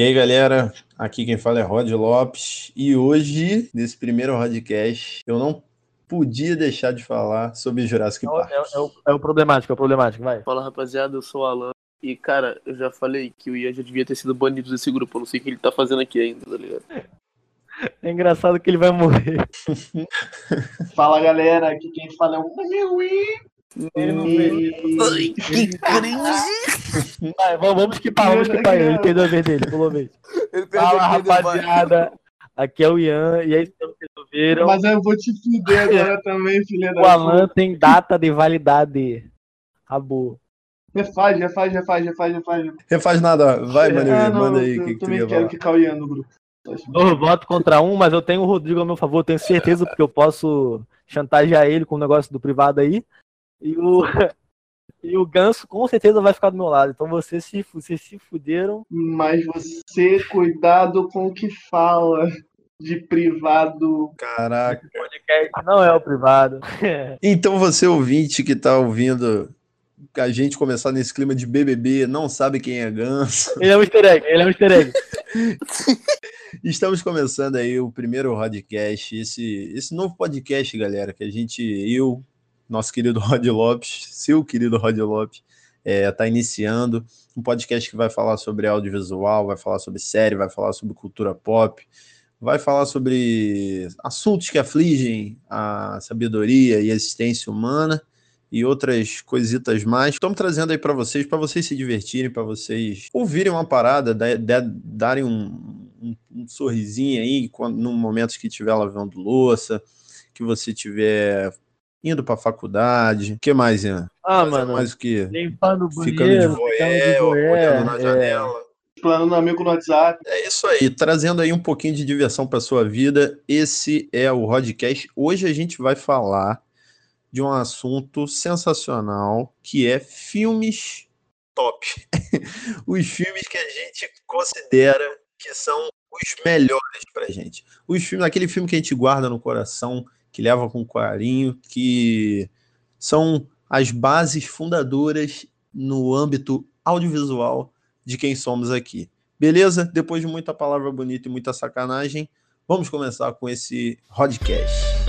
E aí, galera, aqui quem fala é Rod Lopes. E hoje, nesse primeiro podcast, eu não podia deixar de falar sobre Jurassic É, Park. o- é o- é o, é o problemático, é o problemático, vai. Fala rapaziada, eu sou o Alan. E cara, eu já falei que o Ian já devia ter sido banido desse grupo. Eu não sei o que ele tá fazendo aqui ainda, tá ligado? É engraçado que ele vai morrer. Fala galera, aqui quem fala é o Ui. Ele não Ai, que cringe! Vai, vamos, esquipar, vamos esquipar ele. Ele perdeu a vez dele, pulou a vez. Fala, rapaziada. Aqui é o Ian, e aí vocês resolveram. Mas eu vou te fuder agora também, filha da O Alan tem data de validade. Acabou. Refaz, refaz, refaz, refaz, refaz. Refaz nada, vai, Manuel, Ah, manda aí eu que, que também ia quero que Cauê no grupo. Dois votos contra um, mas eu tenho o Rodrigo ao meu favor, tenho certeza, porque eu posso chantagear ele com o negócio do privado aí. E o, e o Ganso com certeza vai ficar do meu lado. Então vocês se, vocês se fuderam. Mas você, cuidado com o que fala de privado. Caraca. O podcast não é o privado. Então você, ouvinte que tá ouvindo a gente começar nesse clima de BBB, não sabe quem é Ganso. Ele é um easter egg, ele é um easter egg. Estamos começando aí o primeiro podcast, esse, esse novo podcast, galera, que a gente, eu, nosso querido Rod Lopes, seu querido Rod Lopes, é, tá iniciando um podcast que vai falar sobre audiovisual, vai falar sobre série, vai falar sobre cultura pop, vai falar sobre assuntos que afligem a sabedoria e a existência humana e outras coisitas mais. Estamos trazendo aí para vocês, para vocês se divertirem, para vocês ouvirem uma parada, da- da- darem um, um- um sorrisinho aí quando, no momento que estiver lavando louça, que você estiver indo para faculdade. O que mais, Ian? Ah, Fazer mano. mais o que? Limpando o Ficando de banheiro, ficando voé, de voé, olhando na é. janela. Plano no amigo no WhatsApp. É isso aí, trazendo aí um pouquinho de diversão para sua vida. Esse é o Rodcast. Hoje a gente vai falar de um assunto sensacional, que é filmes top. os filmes que a gente considera que são os melhores pra gente. Os filmes, aquele filme que a gente guarda no coração, que leva com carinho, que são as bases fundadoras no âmbito audiovisual de quem somos aqui. Beleza? Depois de muita palavra bonita e muita sacanagem, vamos começar com esse podcast.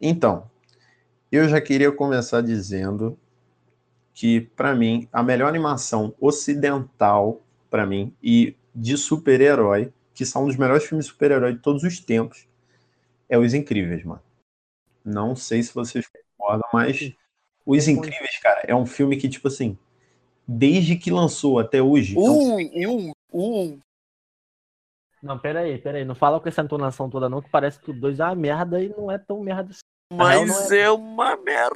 Então, eu já queria começar dizendo que, para mim, a melhor animação ocidental, para mim, e de super-herói, que são um dos melhores filmes de super-herói de todos os tempos, é Os Incríveis, mano. Não sei se vocês concordam, mas Os Incríveis, cara, é um filme que, tipo assim, desde que lançou até hoje. é um Um, um, um. Não, pera aí, pera aí. Não fala com essa entonação toda não, que parece que o 2 é uma merda e não é tão merda assim. Mas não é uma merda.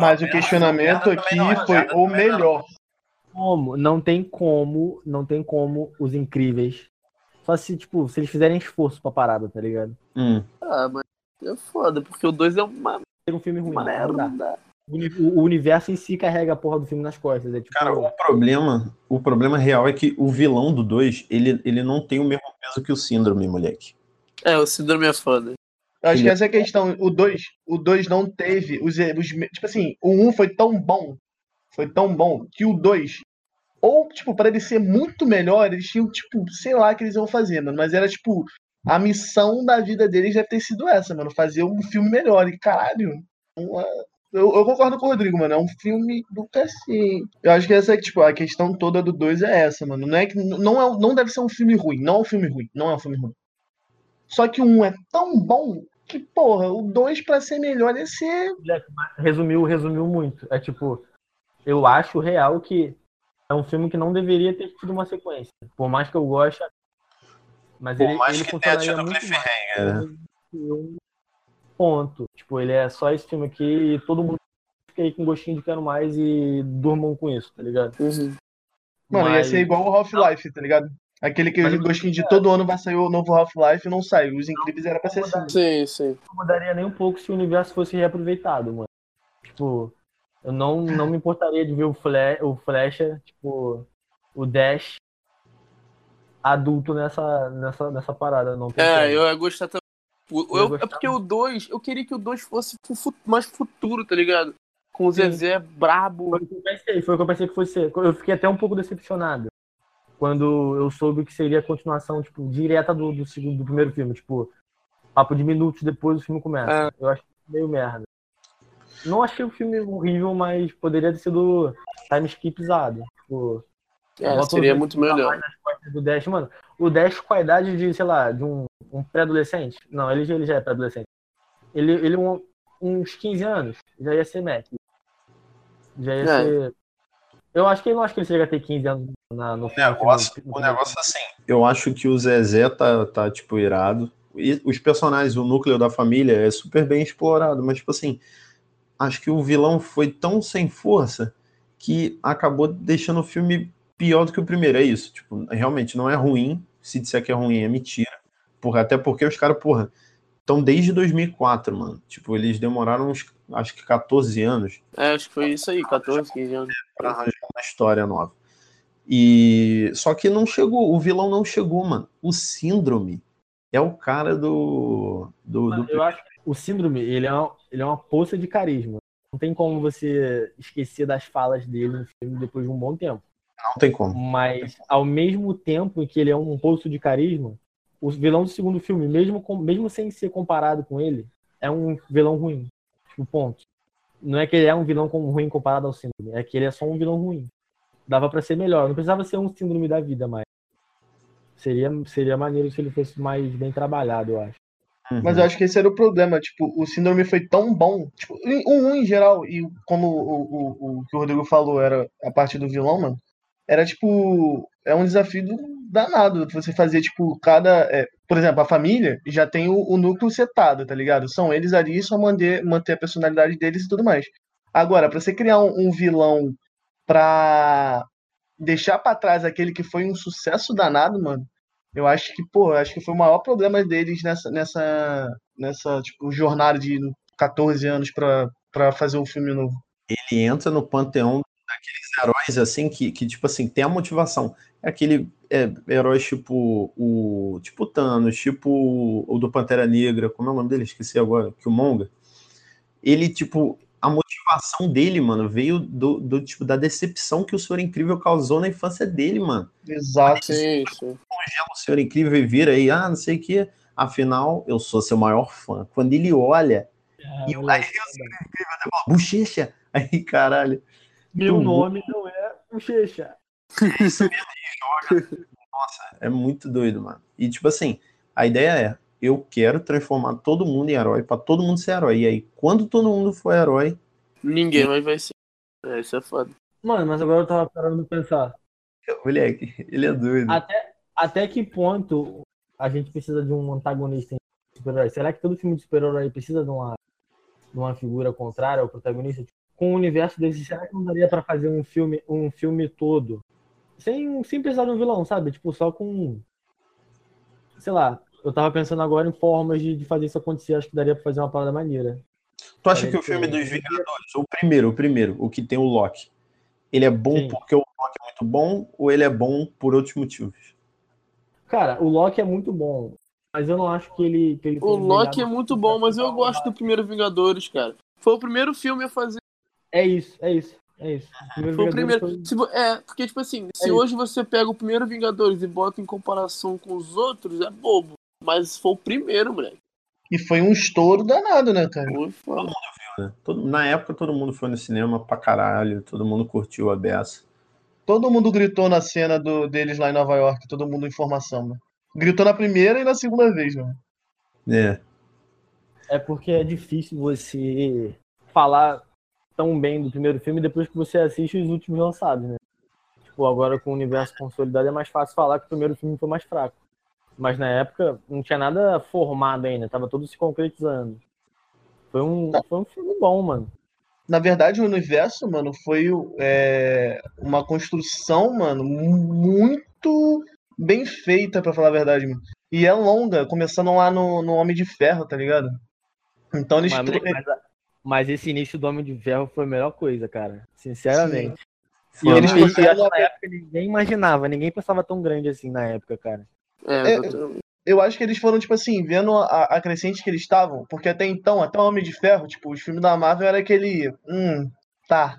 Mas o questionamento não é, aqui foi o não. melhor. Como? Não tem como, não tem como os incríveis. Só se, tipo, se eles fizerem esforço pra parada, tá ligado? Hum. Ah, mas é foda, porque o 2 é uma Ser um filme ruim. não dá. merda. O uni- O universo em si carrega a porra do filme nas costas. É tipo, Cara, o problema, o problema real é que o vilão do 2, ele, ele não tem o mesmo peso que o síndrome, moleque. É, o síndrome é foda. Eu acho que essa é a questão. O 2, o 2 não teve os, os. Tipo assim, o 1 um foi tão bom. Foi tão bom que o 2. Ou, tipo, para ele ser muito melhor, eles tinham, tipo, sei lá o que eles iam fazer, mano. Mas era, tipo, a missão da vida deles deve ter sido essa, mano. Fazer um filme melhor. E caralho. uma- Eu, eu concordo com o Rodrigo, mano. É um filme do cacete. Eu acho que essa é, tipo, a questão toda do 2 é essa, mano. Não é que. Não, é, não deve ser um filme ruim. Não é um filme ruim. Não é um filme ruim. Só que 1 é tão bom que, porra, o 2 pra ser melhor ia ser. resumiu, resumiu muito. É tipo, eu acho real que é um filme que não deveria ter tido uma sequência. Por mais que eu goste, mas Por ele, mais ele que tenha tido muito cliffhanger. Um ponto. Tipo, ele é só esse filme aqui e todo mundo fica aí com gostinho de quero mais e durmam com isso, tá ligado? Uhum. Mano, ia Mas- ser igual o Half-Life, tá ligado? Aquele que Mas- eu gostinho de todo ano vai sair o novo Half-Life e não sai. Os incríveis era pra ser assim. Sim, sim. não mudaria nem um pouco se o universo fosse reaproveitado, mano. Tipo, eu não, não me importaria de ver o, Fle o Flecha, tipo, o Dash adulto nessa, nessa, nessa parada. Não É, eu ia gostar também. Eu é porque o 2, eu queria que o 2 fosse mais futuro, tá ligado? Com o Sim. Zezé brabo. Foi o que eu pensei, foi o que eu pensei que fosse. Eu fiquei até um pouco decepcionado quando eu soube que seria a continuação, tipo, direta do, do segundo, do primeiro filme, tipo, papo de minutos depois o filme começa. É. Eu achei meio merda. Não achei o filme horrível, mas poderia ter sido time skipzado. Tipo, É, seria muito melhor. do Dash, mano. O Dash com a idade de, sei lá, de um, um pré-adolescente. Não, ele, já- ele já é pré-adolescente. Ele, ele um, uns 15 anos, já ia ser Mac. Já ia É. ser. Eu acho que eu não acho que ele chega a ter 15 anos na, no O negócio, no- o negócio é assim, eu acho que o Zezé tá, tá, tipo, irado. E os personagens, o núcleo da família é super bem explorado, mas, tipo assim, acho que o vilão foi tão sem força que acabou deixando o filme pior do que o primeiro. É isso, tipo, realmente não é ruim. Se disser que é ruim, é mentira. Porra, até porque os caras, porra, estão desde 2004, mano. Tipo, eles demoraram uns, acho que 14 anos É, acho que foi isso aí, 14, 15 anos. para arranjar uma história nova. E só que não chegou, o vilão não chegou, mano. O síndrome é o cara do do, do... Eu acho que o síndrome, ele é, uma, ele é uma poça de carisma. Não tem como você esquecer das falas dele no filme depois de um bom tempo. não tem como. Mas ao mesmo tempo em que ele é um poço de carisma, o vilão do segundo filme, mesmo, com, mesmo sem ser comparado com ele, é um vilão ruim. Tipo, ponto. Não é que ele é um vilão como ruim comparado ao síndrome, é que ele é só um vilão ruim. Dava pra ser melhor, não precisava ser um síndrome da vida, mas seria, seria maneiro se ele fosse mais bem trabalhado, eu acho. Mas eu acho que esse era o problema. Tipo, o síndrome foi tão bom. Tipo, o 1 em geral, e como o, o, o que o Rodrigo falou era a parte do vilão, mano, era tipo. É um desafio do- danado. Você fazer, tipo, cada. é, por exemplo, a família já tem o, o núcleo setado, tá ligado? São eles ali só manter, manter a personalidade deles e tudo mais. Agora, pra você criar um, um vilão pra deixar pra trás aquele que foi um sucesso danado, mano. Eu acho que, pô, acho que foi o maior problema deles nessa, nessa, nessa tipo, jornada de 14 anos pra, pra fazer um filme novo. Ele entra no panteão daqueles heróis assim que, que tipo assim, tem a motivação. É aquele é, herói tipo o tipo Thanos, tipo o do Pantera Negra, como é o nome dele? Esqueci agora, que o Monga. Ele tipo a motivação dele, mano, veio do, do tipo da decepção que o Senhor Incrível causou na infância dele, mano. Exato. Sim, o Senhor Incrível e vira aí, ah, não sei o que. Afinal, eu sou seu maior fã. Quando ele olha, e o aí o Senhor Incrível até fala, bochecha. Aí, caralho. Meu nome não é Bochecha. Nossa, é muito doido, mano. E tipo assim, a ideia é, eu quero transformar todo mundo em herói, pra todo mundo ser herói. E aí, quando todo mundo for herói, Ninguém mais vai ser. É, isso é foda. Mano, mas agora eu tava parando de pensar. moleque, ele é doido. Até, até que ponto a gente precisa de um antagonista em super-herói? Será que todo filme de super-herói precisa de uma, de uma figura contrária ao protagonista? Tipo, Com o universo desse, será que não daria pra fazer um filme, um filme todo? Sem, sem precisar de um vilão, sabe? Tipo, só com. Sei lá, eu tava pensando agora em formas de, de fazer isso acontecer. Acho que daria pra fazer uma parada maneira. tu acha parece que o filme que- dos Vingadores, o primeiro, o primeiro, o que tem o Loki, ele é bom Sim. porque o Loki é muito bom ou ele é bom por outros motivos? Cara, o Loki é muito bom. Mas eu não acho que ele. Que ele O foi Loki é muito bom, mas eu gosto do primeiro Vingadores, cara. Foi o primeiro filme a fazer. É isso, é isso, é isso. O Foi o primeiro. foi- Se vo- é, porque, tipo assim, se isso. hoje você pega o primeiro Vingadores e bota em comparação com os outros, é bobo. Mas foi o primeiro, moleque. E foi um estouro danado, né, cara? Foi foda. né? Todo- na época todo mundo foi no cinema pra caralho, todo mundo curtiu a beça. Todo mundo gritou na cena do, deles lá em Nova York, todo mundo em formação, né? Gritou na primeira e na segunda vez, mano. É, É porque é difícil você falar tão bem do primeiro filme depois que você assiste os últimos lançados, né? Tipo, agora com o universo consolidado é mais fácil falar que o primeiro filme foi mais fraco. Mas na época não tinha nada formado ainda, tava tudo se concretizando. Foi um, foi um filme bom, mano. Na verdade, o universo, mano, foi é, uma construção, mano, muito bem feita, pra falar a verdade, mano. E é longa, começando lá no, no Homem de Ferro, tá ligado? Então eles. Mas, mas, mas esse início do Homem de Ferro foi a melhor coisa, cara. Sinceramente. E, eu, Eles não- e uma- na época ninguém imaginava, ninguém pensava tão grande assim na época, cara. É, É, exatamente. Eu acho que eles foram, tipo assim, vendo a, a crescente que eles estavam, porque até então, até o Homem de Ferro, tipo, os filmes da Marvel era aquele. Hum, tá.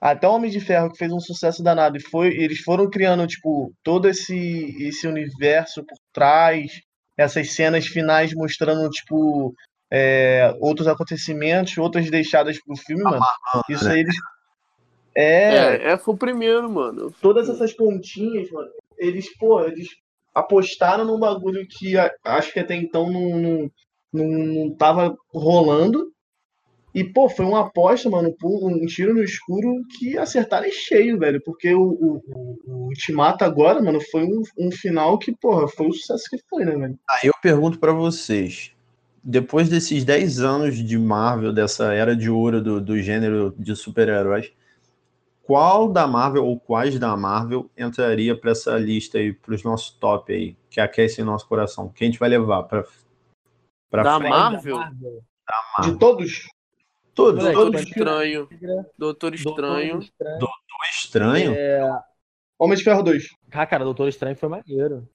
Até o Homem de Ferro, que fez um sucesso danado, e foi, eles foram criando, tipo, todo esse, esse universo por trás, essas cenas finais mostrando, tipo, é, outros acontecimentos, outras deixadas pro filme, mano. Isso aí eles. É, É, é, foi o primeiro, mano. todas essas pontinhas, mano, eles, pô, eles apostaram num bagulho que acho que até então não, não, não, não tava rolando. E, pô, foi uma aposta, mano, um tiro no escuro que acertaram em cheio, velho. Porque o, o, o- Ultimato agora, mano, foi um, um final que, porra, foi o sucesso que foi, né, velho? Aí eu pergunto pra vocês, depois desses 10 anos de Marvel, dessa era de ouro do, do gênero de super-heróis, qual da Marvel ou quais da Marvel entraria pra essa lista aí, pros nossos top aí, que aquecem nosso coração? Quem a gente vai levar pra Da frente? Marvel? De todos. Todos, Moleque, todos. Doutor Estranho. Doutor Doutor Estranho. Estranho. Estranho. É... Homem de Ferro 2. Ah, cara, Doutor Estranho foi maneiro.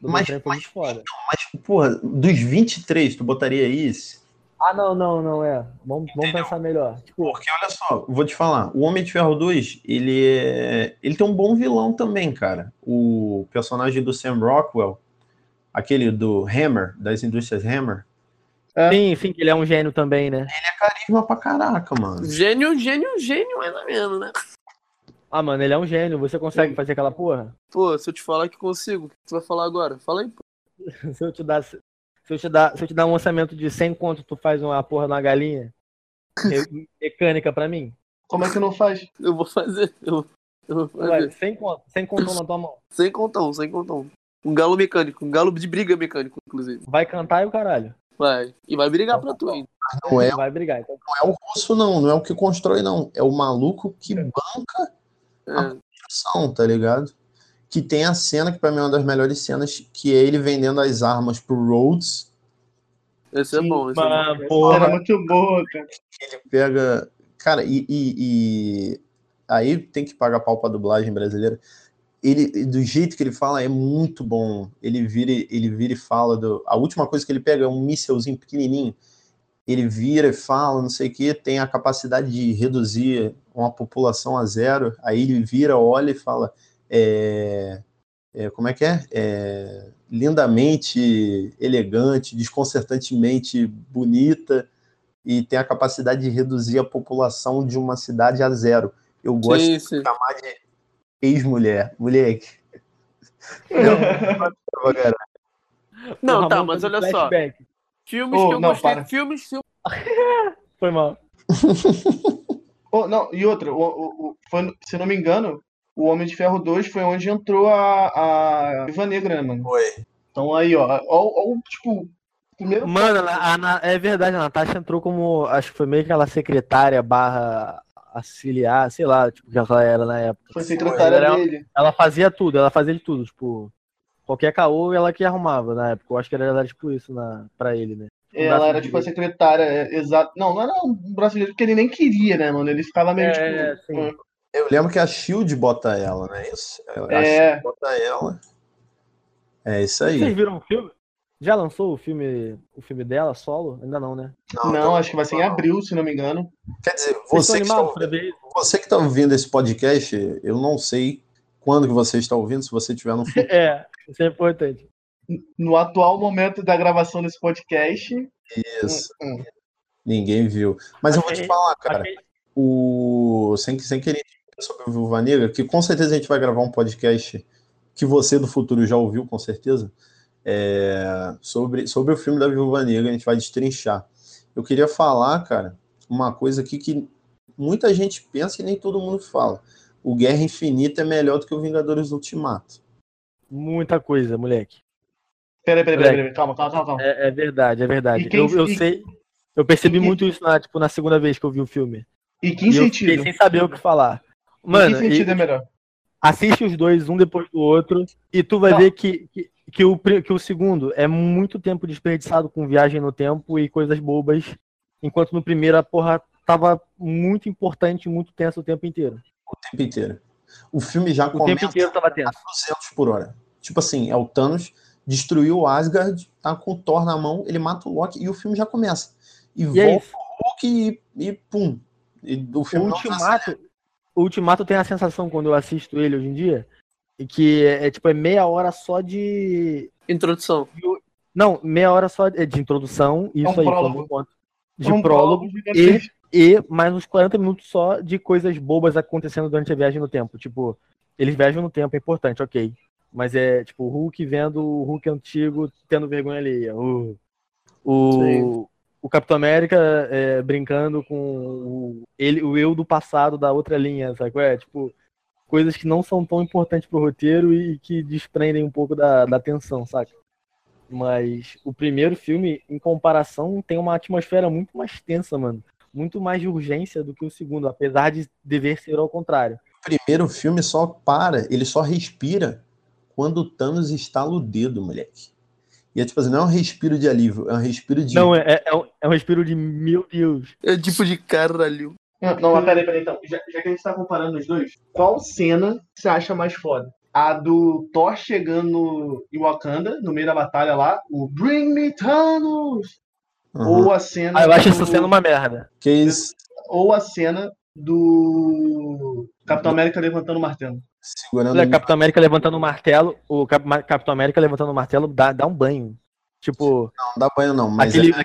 Doutor Mas- Estranho foi muito foda. Mas, porra, dos 23, tu botaria esse? Ah, não, não, não é. Vamos, vamos pensar melhor. Tipo, Porque olha só, vou te falar, o Homem de Ferro 2, ele é, ele tem um bom vilão também, cara. O personagem do Sam Rockwell, aquele do Hammer, das indústrias Hammer, sim, sim, que ele é um gênio também, né? é carisma pra caraca, mano. Gênio, gênio, gênio, mais ou menos, né? Ah, mano, ele é um gênio. Você consegue fazer aquela porra? Pô, se eu te falar que consigo, o que tu vai falar agora? Fala aí, pô. Se eu te dar, se eu te dar, se eu te dar um orçamento de 100 conto, tu faz uma porra numa galinha me- mecânica pra mim? Como é que não faz? Eu vou fazer. Eu, eu vou fazer. 100 conto, 100 conto na tua mão. Sem contão, sem contão. Um galo mecânico, um galo de briga mecânico, inclusive. Vai cantar e o caralho. Vai. E vai brigar pra tu ainda. Não é, Vai brigar. Então, não é o russo, não, não é o que constrói, não. É o maluco que banca É. a ação, tá ligado? Que tem a cena que pra mim é uma das melhores cenas, que é ele vendendo as armas pro Rhodes, Esse é Sim, bom, esse é bom. porra, muito boa, cara. ele pega. Cara, e, e- e- aí tem que pagar pau pra dublagem brasileira. Ele, do jeito que ele fala, é muito bom. Ele vira, ele vira e fala. Do, a última coisa que ele pega é um mísselzinho pequenininho. Ele vira e fala, não sei o que, tem a capacidade de reduzir uma população a zero. Aí ele vira, olha e fala: é, é, como é que é? É, lindamente elegante, desconcertantemente bonita e tem a capacidade de reduzir a população de uma cidade a zero. Eu gosto Sim, de sim. chamar de ex-mulher, moleque. Não. Não, tá, mas olha só. Filmes Ô, que eu não, gostei. para. Filmes, filmes. Foi mal. Oh, não, e outra, o, o- o- foi, se não me engano, o Homem de Ferro 2 foi onde entrou a, a Viva Negra, né, mano? Foi. Então aí, ó, ó, ó, tipo, primeiro Mano, a, a- é verdade, a Natasha entrou como. Acho que foi meio que aquela secretária barra auxiliar, sei lá, tipo, que ela era na época. foi secretária Era- dele. Ela fazia tudo, ela fazia de tudo, tipo. Qualquer caô ela que arrumava na época. Eu acho que era, era tipo isso na, pra ele, né? Ela era tipo a secretária, é, exato. Não, não era um brasileiro porque ele nem queria, né, mano? Ele ficava meio É, tipo. sim. Eu lembro que a Shield bota ela, não é isso? A É. Shield bota ela. É isso aí. Vocês viram o filme? Já lançou o filme, o filme dela, solo? Ainda não, né? Não, então- acho que vai ser em abril, se não me engano. Quer dizer, Vocês você que, está, pra ver isso? você que está ouvindo esse podcast, eu não sei quando que você está ouvindo, se você estiver no futuro. É, isso é importante. No atual momento da gravação desse podcast. Isso. hum, Ninguém viu. Mas eu vou te falar, cara. O sem, sem querer sobre o Viúva Negra, que com certeza a gente vai gravar um podcast que você do futuro já ouviu, com certeza, é, sobre, sobre o filme da Viúva Negra, a gente vai destrinchar. Eu queria falar, cara, uma coisa aqui que muita gente pensa e nem todo mundo fala. O Guerra Infinita é melhor do que o Vingadores Ultimato. Muita coisa, moleque. Peraí, peraí, peraí, peraí. Calma, calma, calma, calma. É, é verdade, é verdade. Quem- eu, eu e- sei. Eu percebi e muito isso na, tipo, na segunda vez que eu vi o filme. E que e eu sentido? fiquei sem saber o que falar. Mano, que e- sentido é melhor? assiste os dois, um depois do outro, e tu vai Não. ver que, que, que o, que o segundo é muito tempo desperdiçado com viagem no tempo e coisas bobas, enquanto no primeiro a porra tava muito importante, muito tenso o tempo inteiro. O tempo inteiro. O filme já O começa tempo inteiro tava a tenso. 200 por hora. Tipo assim, é o Thanos destruiu o Asgard, tá com o Thor na mão, ele mata o Loki e o filme já começa. E, E é volta isso. o Hulk e, e pum. E o O filme não Ultimato, o Ultimato tem a sensação quando eu assisto ele hoje em dia, e que é, é, tipo é meia hora só de Introdução. não, meia hora só de, de introdução, isso um aí, prólogo. um ponto. de É um prólogo gigantesco. e mais uns 40 minutos só de coisas bobas acontecendo durante a viagem no tempo. Tipo, eles viajam no tempo, é importante, ok. Mas é tipo o Hulk vendo o Hulk antigo tendo vergonha alheia. O, o, Sim. O Capitão América é, brincando com o, ele, o eu do passado da outra linha, sabe? É, tipo, coisas que não são tão importantes pro roteiro e que desprendem um pouco da, da atenção, saca? Mas o primeiro filme, em comparação, tem uma atmosfera muito mais tensa, mano. Muito mais de urgência do que o segundo, apesar de dever ser ao contrário. primeiro filme só para, ele só respira quando o Thanos estala o dedo, moleque. E é tipo assim, não é um respiro de alívio, é um respiro de. Não, é, é, um, é um respiro de meu Deus. É tipo de caralho. Não, não, mas peraí, peraí, então. Já, já que a gente tá comparando os dois, qual cena você acha mais foda? A do Thor chegando em Wakanda, no meio da batalha lá, o Bring Me Thanos! Uhum. Ou a cena. Ah, eu acho do- essa cena uma merda. Que isso, Ou a cena do Capitão América levantando o martelo. segurando. Olha, Capitão América levantando o martelo, o Cap- Capitão América levantando o martelo dá, dá um banho. Tipo, Não, não dá banho, não, mas aquele. é-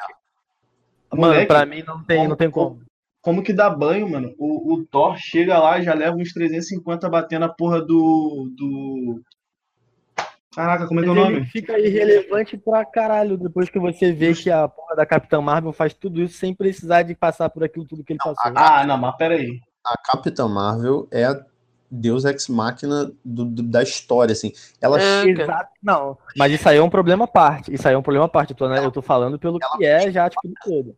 Mano, Moleque, pra mim não tem, não tem como. Como que dá banho, mano? O, o Thor chega lá e já leva uns 350 batendo a porra do. do. Caraca, como é que é o nome? fica irrelevante pra caralho depois que você vê que a porra da Capitã Marvel faz tudo isso sem precisar de passar por aquilo tudo que ele passou. Ah, não, mas peraí. A Capitã Marvel é a Deus Ex Machina do- do- da história, assim. Ela É, chega. Não. Mas isso aí é um problema à parte. Isso aí é um problema à parte. Eu tô, né, eu tô falando pelo que é já, tipo, do todo.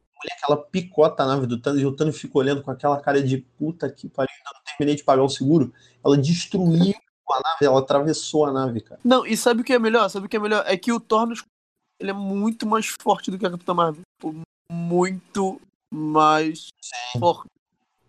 ela picota a nave do Thanos e o Thanos fica olhando com aquela cara de puta que pariu, ainda não terminei de pagar o seguro. Ela destruiu a nave, ela atravessou a nave, cara. Não, e sabe o que é melhor? Sabe o que é melhor? É que o Thor nos- ele é muito mais forte do que a Capitã Marvel. Tipo, Muito mais forte.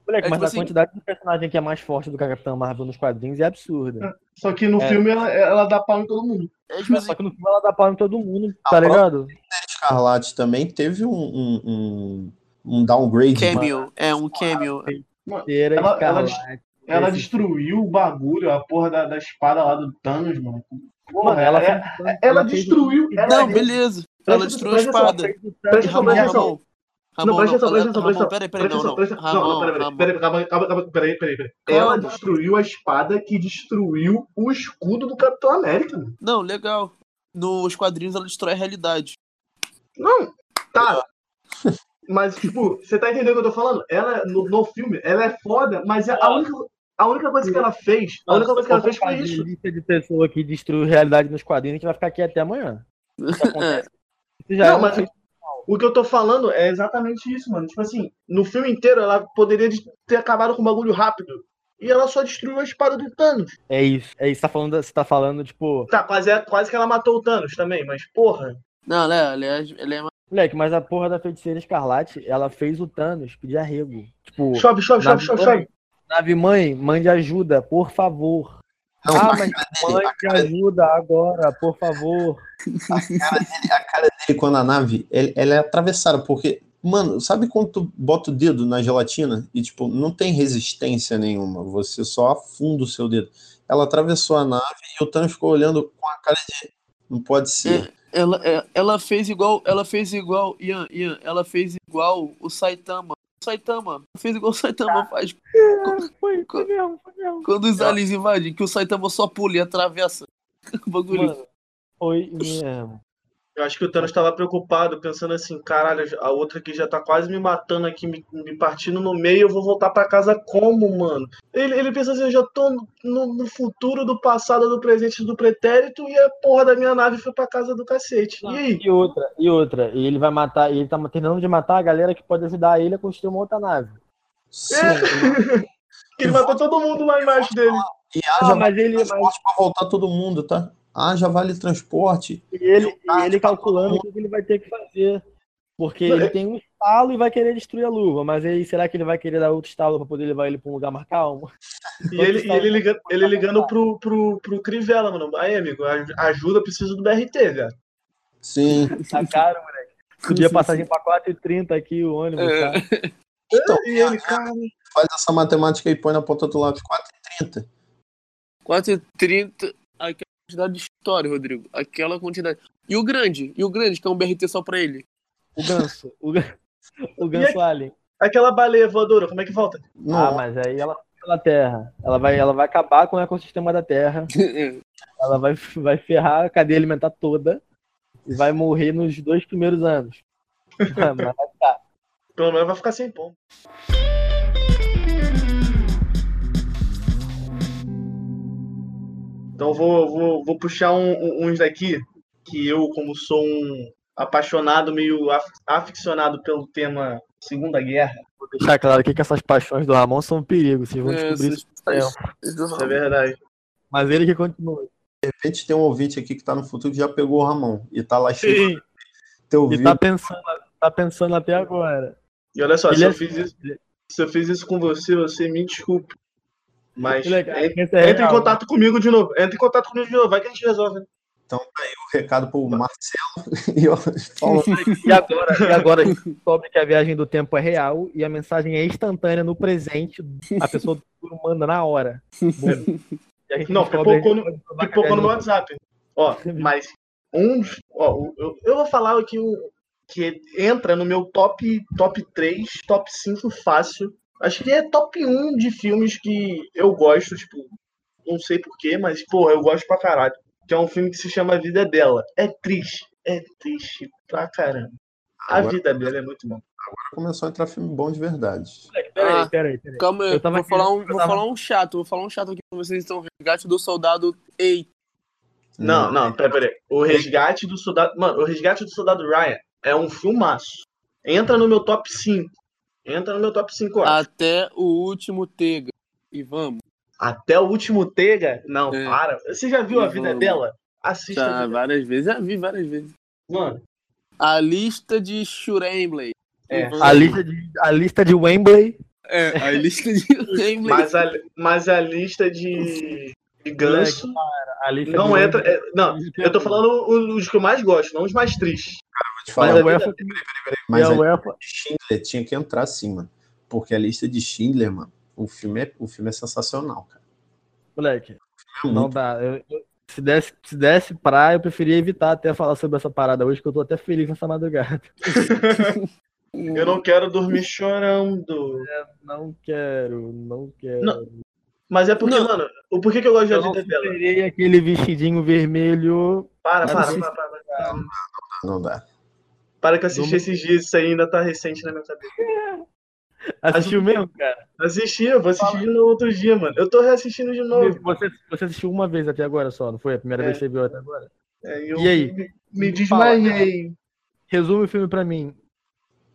Moleque, É, mas tipo a assim- quantidade de personagem que é mais forte do que a Capitã Marvel nos quadrinhos é absurda. Só que no É. filme ela, ela dá pau em todo mundo. É tipo assim, Só que no filme ela dá pau em todo mundo, A tá ligado? Escarlate também teve um, um, um, um downgrade. cameo. É um cameo. Ela- ela. Ela destruiu o bagulho, a porra da, da espada lá do Thanos, mano. Porra, Mano, ela, é- fez- ela destruiu. Ela, Não, beleza. Ela destruiu a espada. Presta atenção, Ramon. Não, presta atenção, presta atenção, presta Peraí, peraí, não, não. Ramon, peraí, peraí, calma, calma, calma, peraí, peraí, peraí. Calma. Ela destruiu a espada que destruiu o escudo do Capitão América, mano. Não, legal. Nos quadrinhos ela destrói a realidade. Não, tá. Mas, tipo, você tá entendendo o que eu tô falando? Ela, no, no filme, ela é foda, mas a única, a única coisa que ela fez, a única coisa que ela fez foi isso. lista de pessoa que destruiu realidade nos quadrinhos que vai ficar aqui até amanhã. Isso acontece. Já Não, é mas-. O que eu tô falando é exatamente isso, mano. Tipo assim, no filme inteiro ela poderia de- ter acabado com um bagulho rápido. E ela só destruiu a espada do Thanos. É isso. É isso. Tá falando, você tá falando, tipo. Tá, quase, quase que ela matou o Thanos também, mas porra. Não, ela é, ela é, é Moleque, mas a porra da feiticeira escarlate, ela fez o Thanos pedir arrego. Tipo, Chove, chove, chove, chove, mãe, chove. nave mãe, mande ajuda, por favor. Não, ah, a, mas dele, a cara dele- ajuda agora, por favor. a cara dele quando a nave, ele- ela é atravessada, porque, mano, sabe quando tu bota o dedo na gelatina e, tipo, não tem resistência nenhuma, você só afunda o seu dedo. Ela atravessou a nave e o Thanos ficou olhando com a cara de. Não pode ser. Ela, é- ela fez igual, ela fez igual, Ian, Ian, ela fez igual o Saitama. O Saitama, fez igual o Saitama faz Foi, foi mesmo, foi mesmo. quando os aliens invadem, que o Saitama só pula e atravessa o bagulho. Mano, foi mesmo. Eu acho que o Thanos tava preocupado, pensando assim, caralho, a outra aqui já tá quase me matando aqui, me, me partindo no meio, eu vou voltar pra casa como, mano? Ele, ele pensa assim, eu já tô no, no futuro, do passado, do presente, do pretérito, e a porra da minha nave foi pra casa do cacete. E aí? E outra, e outra. E ele vai matar, e ele tá terminando de matar a galera que pode ajudar ele a construir uma outra nave. Sim. Ele matou todo mundo lá embaixo dele. E Ah, haja mas ele, mas pra voltar todo mundo, tá? Haja vale transporte. E ele, Ah, e ele tá calculando o que ele vai ter que fazer. Porque ele é- tem um estalo e vai querer destruir a luva. Mas aí, será que ele vai querer dar outro estalo pra poder levar ele pra um lugar mais calmo? E ele, e ele ligando, ele ligando pro, pro, pro Crivella, mano. Aí, amigo, aj- ajuda, preciso do BRT, velho. Sim. Tá caro, moleque. Podia passagem pra 4,30 aqui o ônibus, É. tá? Então, E ele, cara, faz essa matemática e põe na ponta do lápis 4,30. 4,30. Aquela quantidade de história, Rodrigo. Aquela quantidade. E o grande? E o grande, que é um BRT só pra ele? O ganso. O, gan- o ganso alien. aquela baleia voadora, como é que volta? Não, Ah, mas aí ela na Terra. Ela vai, ela vai acabar com o ecossistema da Terra. Ela vai, vai ferrar a cadeia alimentar toda. E vai morrer nos dois primeiros anos. Mas tá. Pelo menos vai ficar sem pombo. Então vou, vou, vou puxar um- um- uns daqui que eu, como sou um apaixonado, meio af- aficionado pelo tema Segunda Guerra, Vou deixar claro aqui que essas paixões do Ramon são um perigo. Vocês vão É, descobrir isso. isso é verdade. Mas ele que continua. de repente tem um ouvinte aqui que tá no futuro que já pegou o Ramon e tá lá cheio ter E tá pensando, tá pensando até agora. E olha só, Ele se é- eu, fiz isso, se eu fiz isso com você, você me desculpe. Mas Legal. entre, é entre em real. contato comigo de novo. Entre em contato comigo de novo, vai que a gente resolve. né? Então tá aí o recado pro Marcelo. E eu falo, E agora, e agora a gente descobre que a viagem do tempo é real e a mensagem é instantânea no presente. A pessoa do futuro manda na hora. Não, pipocou no- Pipocou no meu WhatsApp. Ó, mas um. Ó, eu, eu vou falar aqui o que entra no meu top, top 3, top 5 fácil. Acho que é top 1 de filmes que eu gosto, tipo, não sei porquê, mas, pô, eu gosto pra caralho. Que é um filme que se chama A Vida é Bela. É triste, é triste pra caramba. A Agora- vida dela é muito bom. começou a entrar filme bom de verdade. Peraí, Ah. peraí, peraí. Calma aí, Eu tava vou, falar um, vou tava- falar um chato, vou falar um chato aqui pra vocês então. Resgate do soldado. Ei, Não, não, peraí, peraí. O Resgate do Soldado. Mano, o Resgate do Soldado Ryan é um filmaço. Entra no meu top 5. Entra no meu top 5, ó. até o último Tega. E vamos. Até o último Tega? Não, É. para. Você já viu A Vida Vamos. Bela? Assista. Já várias vezes, já vi várias vezes. Mano, A lista de Shurembley. É. A lista de, a lista de Wembley. É, a lista de Shurembley. mas a, mas a lista de, de ganso não de entra. Wembley. é- não, eu tô falando os, os que eu mais gosto, não os mais tristes. Vou te falar, Mas a UEFA, a Schindler tinha que entrar sim, mano. Porque a lista de Schindler, mano, o filme é, o filme é sensacional, cara. Moleque, É não muito- dá. Eu- eu- se, desse, se desse pra, eu preferia evitar até falar sobre essa parada hoje, que eu tô até feliz nessa madrugada. Eu não quero dormir chorando. Não quero, não quero. Não, Mas é porque, Não. mano, o porquê que eu gosto de A eu não Vida é aquele vestidinho vermelho. Para, Não, para, não. para, para, para. Não dá. Para que eu assisti Não- esses dias, isso aí ainda tá recente na minha cabeça. Assistiu mesmo, cara? Assisti, eu vou assistir no outro dia, mano. Eu tô reassistindo de novo. Você, você assistiu uma vez até agora só, não foi? A primeira É. vez que você viu até agora? É, eu E aí? Me, me desmaiei. Resume o filme pra mim.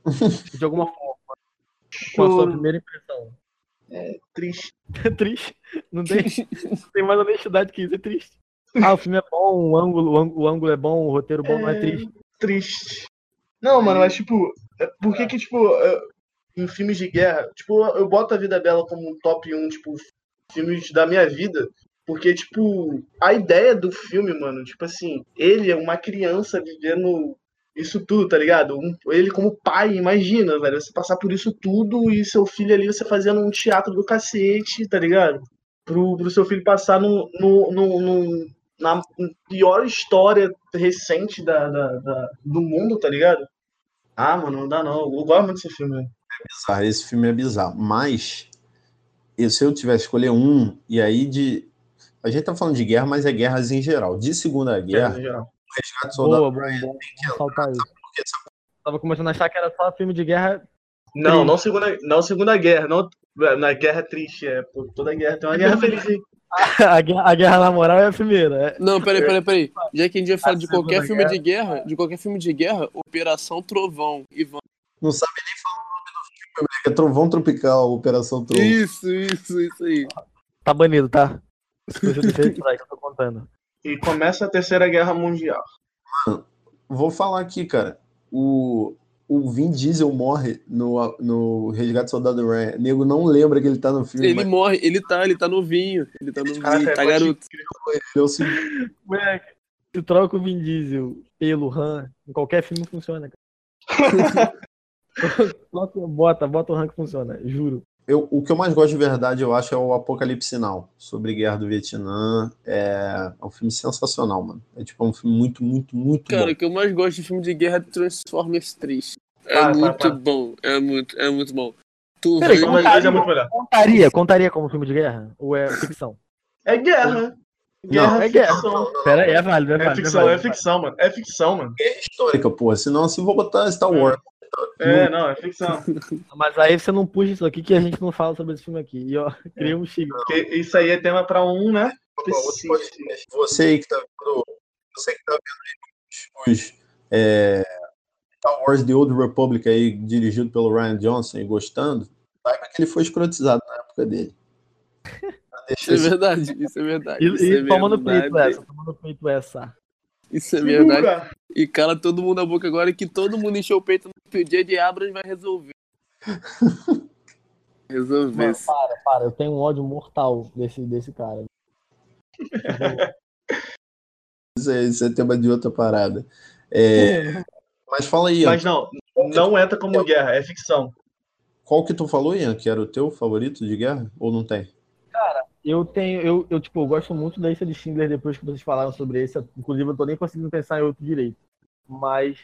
De alguma forma, com a sua primeira impressão. Triste. É triste. Não tem, não tem mais honestidade que isso, é triste. Ah, o filme é bom, o ângulo, o ângulo, é bom, o roteiro bom, não é É. triste. Triste. Não, mano, mas tipo, é- por que que, tipo, é, em filmes de guerra, tipo, eu boto a Vida Bela como um top 1, tipo, filmes da minha vida, porque, tipo, a ideia do filme, mano, tipo assim, ele é uma criança vivendo isso tudo, tá ligado? Um- ele como pai, imagina, velho, você passar por isso tudo e seu filho ali, você fazendo um teatro do cacete, tá ligado? Pro, pro seu filho passar no, no, no, no- na pior história recente da, da- da- do mundo, tá ligado? Ah, mano, não dá não. Eu gosto muito desse filme. velho. bizarro, esse filme é bizarro. Mas, eu- se eu tivesse que escolher um, e aí de. A gente tá falando de guerra, mas é guerras em geral. De Segunda Guerra, em geral. Resgate do Soldado Boa. Vamos saltar isso. porque Tava começando a achar que era só filme de guerra. Não, não segunda, não segunda guerra, não na guerra triste, é, toda guerra tem uma guerra feliz. A guerra, a guerra na moral é a primeira. é. Não, peraí, peraí, peraí. Já que a gente vai falar de Segunda qualquer filme Guerra. de guerra, de qualquer filme de guerra, Operação Trovão. E vamos. Não sabe nem falar o nome do filme, moleque. É Trovão Tropical, Operação Trovão. Isso, isso, isso aí. Tá banido, tá? Eu tô contando. E começa a terceira guerra mundial. Vou falar aqui, cara. O o Vin Diesel morre no, no Resgate do Soldado Ryan. O nego não lembra que ele tá no filme. Ele mas morre, ele tá, ele tá novinho. Ele tá novinho, Caraca, tá pode garoto. ele é. Moleque, se troca o Vin Diesel pelo Han, em qualquer filme funciona, cara. Bota, bota o Han que funciona, juro. Eu, o que eu mais gosto de verdade, eu acho, é o Apocalipse Sinal, sobre Guerra do Vietnã. É, é um filme sensacional, mano. É tipo um filme muito, muito, muito Cara, bom. o que eu mais gosto de filme de guerra é Transformers 3. É Para, para, muito para. bom, é muito, é muito bom. Tu Peraí, Mas dois é muito melhor. Contaria, contaria como filme de guerra? Ou é ficção? É guerra. Guerra Não, é é guerra. ficção. Pera aí, é válido, é É válido. ficção, é válido. ficção, mano. É ficção, mano. É histórica, porra. Senão, se vou botar Star Wars. É, não, é ficção. Mas aí você não puxa isso aqui que a gente não fala sobre esse filme aqui. E ó, cria um. Porque isso aí é tema pra um, né? podcast. Você aí que tá vendo, você que tá vendo aí os, é, Star Wars The Old Republic aí, dirigido pelo Ryan Johnson e gostando, saiba que ele foi escrotizado na época dele. Isso é verdade, isso é verdade. E, isso e é toma no peito essa, toma no peito essa. Isso é verdade. E cala todo mundo a boca agora que todo mundo encheu o peito que o J.J. Abrams vai resolver. Resolver. Mano, para, para. Eu tenho um ódio mortal desse, desse cara. Isso é, isso é tema de outra parada. É, mas fala aí, Ian, Mas não, não entra como guerra, é ficção. qual que tu falou, Ian, que era o teu favorito de guerra? Ou não tem? Eu tenho, eu, eu, tipo, eu gosto muito da lista de Schindler depois que vocês falaram sobre esse. Inclusive, eu tô nem conseguindo pensar em outro direito. Mas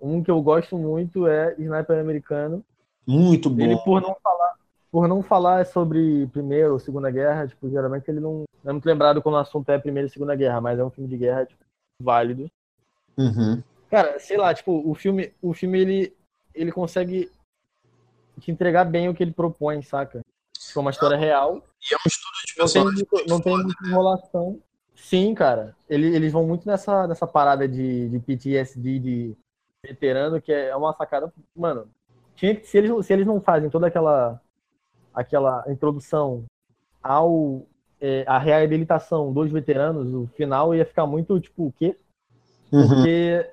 um que eu gosto muito é Sniper Americano. Muito bom. Ele, por não falar, por não falar sobre Primeira ou Segunda Guerra, tipo, geralmente ele não, não é muito lembrado quando o assunto é Primeira e Segunda Guerra, mas é um filme de guerra, tipo, válido. Uhum. Cara, sei lá, tipo, o filme, o filme ele, ele consegue te entregar bem o que ele propõe, saca? Tipo, uma história real. E é um estudo de Não tem, personagem. não tem muita enrolação. Sim, cara. Ele- eles vão muito nessa, nessa parada de, de PTSD, de veterano, que é uma sacada. Mano, tinha que, se, eles, se eles não fazem toda aquela, aquela introdução ao é, a reabilitação dos veteranos, o final ia ficar muito tipo, o quê? Uhum. Porque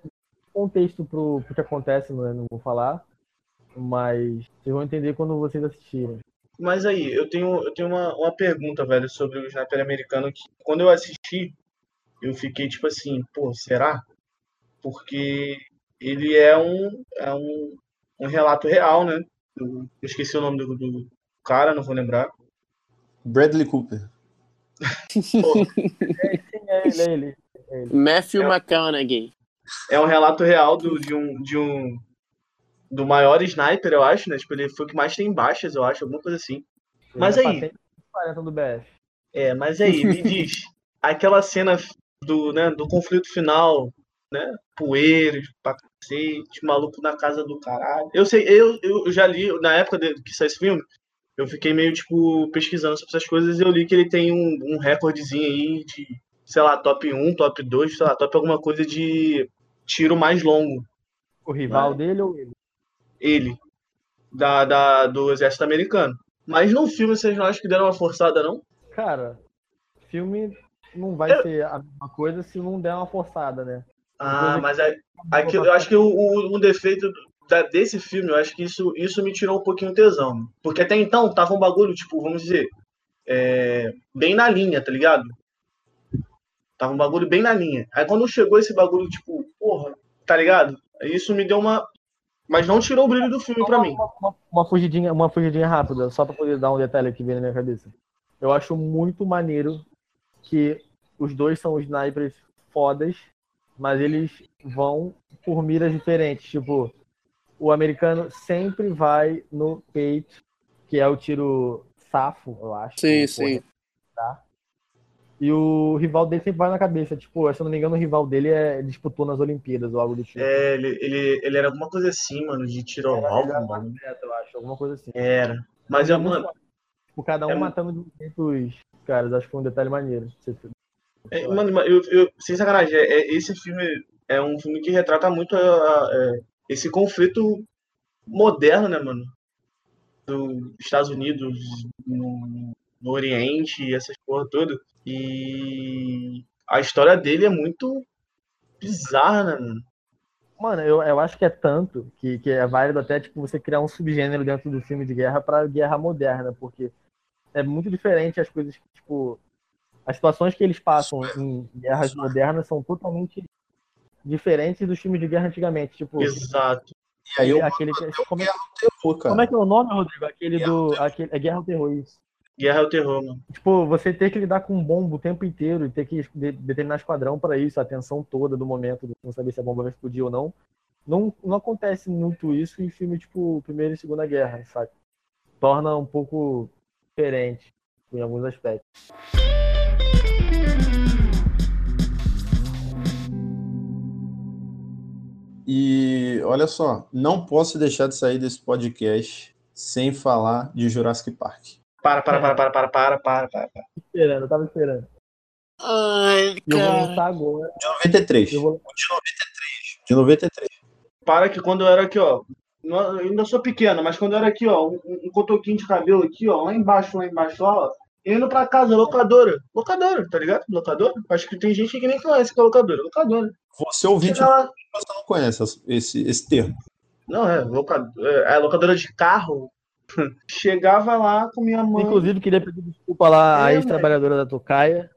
contexto pro, pro que acontece, não, é? não vou falar, mas vocês vão entender quando vocês assistirem. Mas aí, eu tenho, eu tenho uma, uma pergunta, velho, sobre o Sniper americano que quando eu assisti, eu fiquei tipo assim, pô, será? Porque ele é um, é um, um relato real, né? Eu eu esqueci o nome do, do cara, não vou lembrar. Bradley Cooper. Sim, é ele, é ele. Matthew É. McConaughey. É um relato real do, de um de um do maior sniper, eu acho, né? Tipo, ele foi o que mais tem baixas, eu acho, alguma coisa assim. Mas aí- patente 40 do BF. É, mas aí, me diz, aquela cena do, né, do conflito final, né? Poeiras, pra cacete, maluco na casa do caralho. Eu sei, eu, eu já li, na época de- que saiu esse filme, eu fiquei meio, tipo, pesquisando sobre essas coisas e eu li que ele tem um, um recordezinho aí de, sei lá, top 1, top 2, sei lá, top alguma coisa de tiro mais longo. O rival Vai. dele ou ele? Ele, da, da, do exército americano. Mas no filme vocês não acham que deram uma forçada, não? Cara, filme não vai Eu- ser a mesma coisa se não der uma forçada, né? Ah, mas Aqui, eu acho que o, o, um defeito da- desse filme, eu acho que isso, isso me tirou um pouquinho o tesão. Porque até então tava um bagulho, tipo, vamos dizer, é, bem na linha, tá ligado? Tava um bagulho bem na linha. Aí quando chegou esse bagulho, tipo, porra, tá ligado? Isso me deu uma. Mas não tirou o brilho do filme pra mim. Uma, uma- uma fugidinha, uma fugidinha rápida, só pra poder dar um detalhe que vem na minha cabeça. Eu acho muito maneiro que os dois são snipers fodas, mas eles vão por miras diferentes. Tipo, o americano sempre vai no peito, que é o tiro safo, eu acho. Sim, sim. porra, E o rival dele sempre vai na cabeça. Tipo, se eu não me engano, o rival dele é, disputou nas Olimpíadas ou algo do tipo. É, ele, ele, ele era alguma coisa assim, mano, de tiro ao alvo, mano. atleta, eu acho, alguma coisa assim. Era. Mas eu, mano, Tipo, cada um É matando de um jeito os caras. Acho que foi um detalhe maneiro. É, mano, eu, eu- sem sacanagem, é, é- esse filme é um filme que retrata muito a- a- é, esse conflito moderno, né, mano? Dos Estados Unidos no, no Oriente e essas porra toda. E a história dele é muito bizarra, né, mano? Mano, eu, eu acho que é tanto que, que é válido até tipo, você criar um subgênero dentro do filme de guerra pra guerra moderna, porque é muito diferente as coisas que, tipo. As situações que eles passam em guerras modernas são totalmente diferentes dos filmes de guerra antigamente. Tipo, Exato. E aí eu aquele que. Como, é- terror, cara. como é que é o nome, Rodrigo? Aquele do. Aquele, é Guerra ao Terror, isso. Guerra é o terror, mano. Tipo, você ter que lidar com um bombo o tempo inteiro e ter que de- determinar esquadrão pra isso, a atenção toda do momento, de não saber se a bomba vai explodir ou não. Não, não acontece muito isso em filme tipo Primeira e Segunda Guerra, sabe? Torna um pouco diferente em alguns aspectos. E olha só, não posso deixar de sair desse podcast sem falar de Jurassic Park. Para, para, para, para, para, para, para, para. para. Esperando, eu tava esperando. Ai, E eu vou cara. lançar agora. De 93. Eu vou... De 93. De 93. Para que quando eu era aqui, ó. Eu ainda sou pequeno, mas quando eu era aqui, ó, um, um cotoquinho de cabelo aqui, ó, lá embaixo, lá embaixo, ó, indo pra casa, locadora. Locadora, tá ligado? Locadora. Acho que tem gente que nem conhece que é locadora. Locadora. Você ouvinte, Chega lá. você não conhece esse, esse termo. Não, é, locadora, é, é locadora de carro. Chegava lá com minha mãe. Inclusive, queria pedir desculpa lá à É, ex-trabalhadora da Tocaia.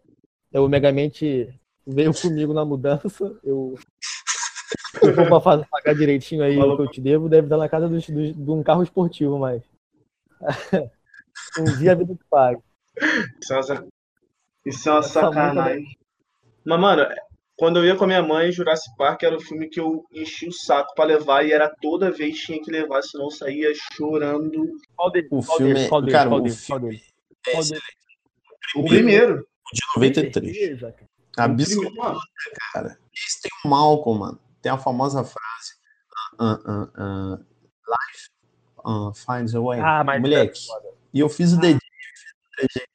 O Megamente veio comigo na mudança. Eu. Se for pra fazer, pagar direitinho aí o que eu te devo, deve estar na casa dos- dos- de um carro esportivo, mas. um dia a vida que paga. Isso é uma, isso é uma sacanagem. Mas, mano, quando eu ia com a minha mãe, Jurassic Park era o filme que eu enchi o saco pra levar e era toda vez tinha que levar, senão eu saía chorando. Qual? O Qual filme é- Qual cara, Qual o filme? É Qual. O primeiro. De 93. Certeza, cara. Esse tem o Malcolm, mano. Tem a famosa frase. ah, ah, ah, life ah, finds a way. Ah, mas Moleque. é. E eu fiz o dedinho. fiz o dedinho.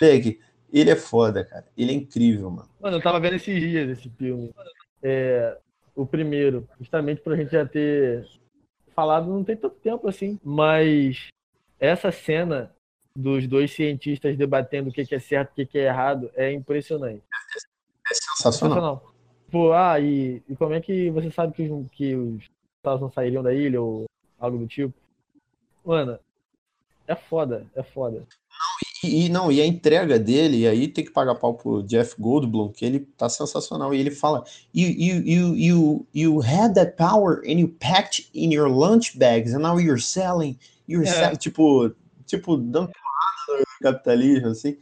Moleque, ele é foda, cara. Ele é incrível, mano. Mano, eu tava vendo esses dias esse filme. É, o primeiro, justamente pra gente já ter falado, não tem tanto tempo assim, mas essa cena dos dois cientistas debatendo o que que é certo e o que que é errado é impressionante. É sensacional. Sensacional. Pô, ah, e, e como é que você sabe que os, que os Estados não sairiam da ilha ou algo do tipo? Mano, é foda, é foda. E, não, e a entrega dele, e aí tem que pagar pau pro Jeff Goldblum, que ele tá sensacional. E ele fala: You, you, you, you, you had that power and you packed in your lunch bags, and now you're selling. You're É. sell-" tipo, tipo, dando porrada no capitalismo, assim.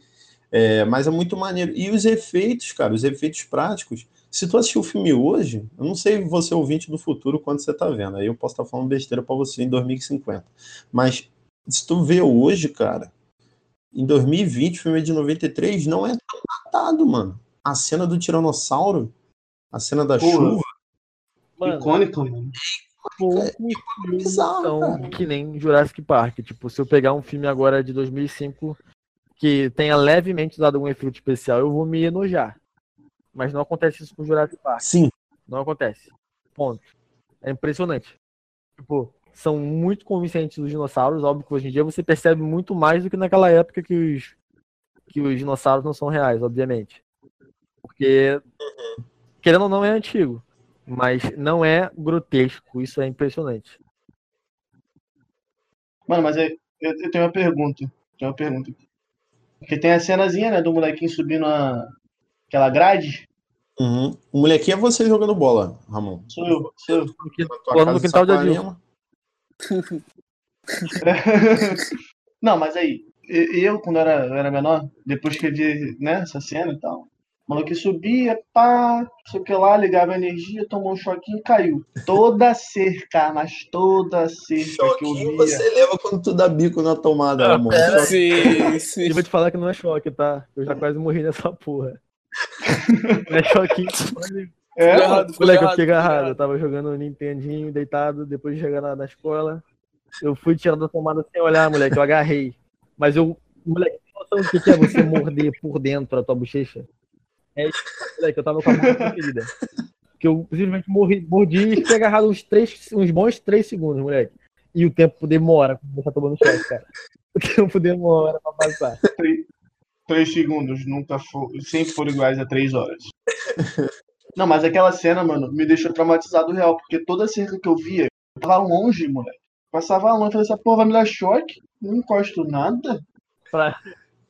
É, mas é muito maneiro. E os efeitos, cara, os efeitos práticos. Se tu assistir o filme hoje, eu não sei você ouvinte do futuro quando você tá vendo. Aí eu posso estar falando besteira pra você em 2050. Mas se tu vê hoje, cara, em 2020, o filme é de 93, não é tão datado, mano. A cena do Tiranossauro, a cena da Porra. chuva, Mano, icônico, mano. poucos filmes bizarro, são cara. que nem Jurassic Park. Tipo, se eu pegar um filme agora de 2005 que tenha levemente usado algum efeito especial, eu vou me enojar. Mas não acontece isso com Jurassic Park. sim, Não acontece. Ponto. É impressionante. Tipo, são muito convincentes os dinossauros. Óbvio que hoje em dia você percebe muito mais do que naquela época que os, que os dinossauros não são reais, obviamente. Porque, querendo ou não, é antigo. Mas não é grotesco. Isso é impressionante. Mano, mas eu, eu, tenho uma pergunta. Tenho uma pergunta. Porque tem a cenazinha, né, do molequinho subindo a, aquela grade. Uhum. O molequinho é você jogando bola, Ramon. Sou eu, sou eu. Casa no quintal de Saquarema. Não, mas aí, eu, quando era, eu era menor, depois que eu vi, né, essa cena e tal, o maluco subia, pá, sei o que lá, ligava a energia, tomou um choquinho e caiu. Toda cerca, mas toda cerca que eu Choquinho via. você leva quando tu dá bico na tomada, Ramon. É, Choque- sim, sim. E vou te falar que não é choque, tá? Eu já quase morri nessa porra. Não é choquinho. É, errado, Moleque, eu fiquei agarrado. Eu tava jogando Nintendinho, deitado, depois de chegar na, na escola. Eu fui tirando a tomada sem olhar, moleque. Eu agarrei. Mas eu. Moleque, tem noção do que que é você morder por dentro a tua bochecha? É isso, moleque. Eu tava com a mão ferida. Que eu simplesmente morri, mordi e fiquei agarrado uns, três, uns bons três segundos, moleque. E o tempo demora você tá tomando choque, cara. O tempo demora pra passar. três segundos nunca for, sempre foram iguais a três horas. Não, mas aquela cena, mano, me deixou traumatizado real, porque toda cerca que eu via, eu tava longe, moleque. Passava longe, falei, essa porra vai me dar choque? Não encosto nada. Pra...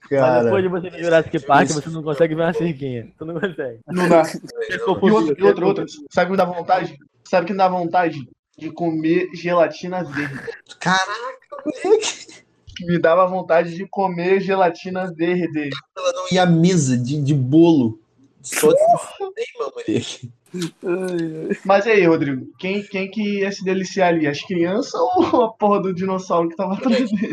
Mas Cara, depois de você ver Jurassic Park, isso- você não consegue ver uma cerquinha. Tu não consegue. Não dá. E outra, e outra, outra. Sabe o que me dá vontade? Sabe o que me dá vontade? De comer gelatina verde. caraca, moleque. Me dava vontade de comer gelatina verde. Ela não ia à mesa de, de bolo. Cinema, moleque. Mas e aí, Rodrigo? Quem, quem que ia se deliciar ali? As crianças ou a porra do dinossauro que tava atrás dele?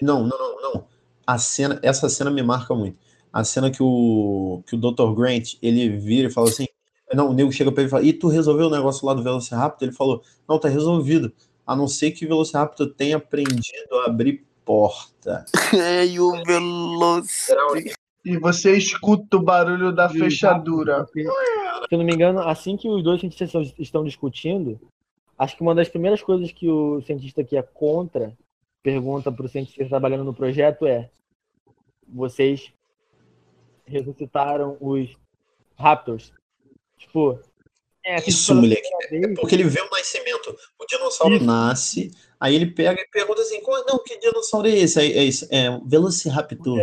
Não, não, não, não. A cena, essa cena me marca muito. A cena que o, que o Dr. Grant, ele vira e fala assim, não, o nego chega pra ele e fala, e tu resolveu o negócio lá do Velociraptor? Ele falou, não, tá resolvido. A não ser que o Velociraptor tenha aprendido a abrir porta. É, e o Velocity. E você escuta o barulho da fechadura. Porque, se eu não me engano, assim que os dois cientistas estão- discutindo, acho que uma das primeiras coisas que o cientista que é contra pergunta para o cientista que está trabalhando no projeto é: vocês ressuscitaram os Raptors? Tipo, é, assim, Isso, moleque. primeira vez, Porque ele vê o nascimento. O dinossauro Isso. nasce, aí ele pega e pergunta assim, "Qual- não, que dinossauro é esse? Aí, é, isso, é um Velociraptor.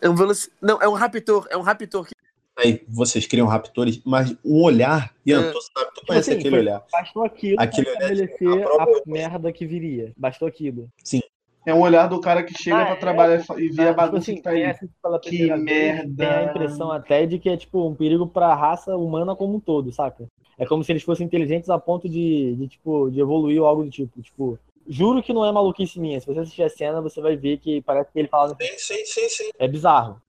É um Veloci... Não, é um Raptor. É um Raptor. que- Aí vocês criam raptores, mas um olhar, Ian, É. tu sabe, tu Tipo conhece assim, aquele olhar. Bastou aquilo Aquele de- estabelecer a a merda que viria. Bastou aquilo. É um olhar do cara que chega Ah, pra é? trabalhar e vê a Tipo bagunça assim, que tá aí. Que merda. Tem a impressão até de que é tipo um perigo pra raça humana como um todo, saca? É como se eles fossem inteligentes a ponto de, de, tipo, de evoluir ou algo do tipo. Tipo, juro que não é maluquice minha. Se você assistir a cena, você vai ver que parece que ele fala. Sim, sim, sim, sim. É bizarro.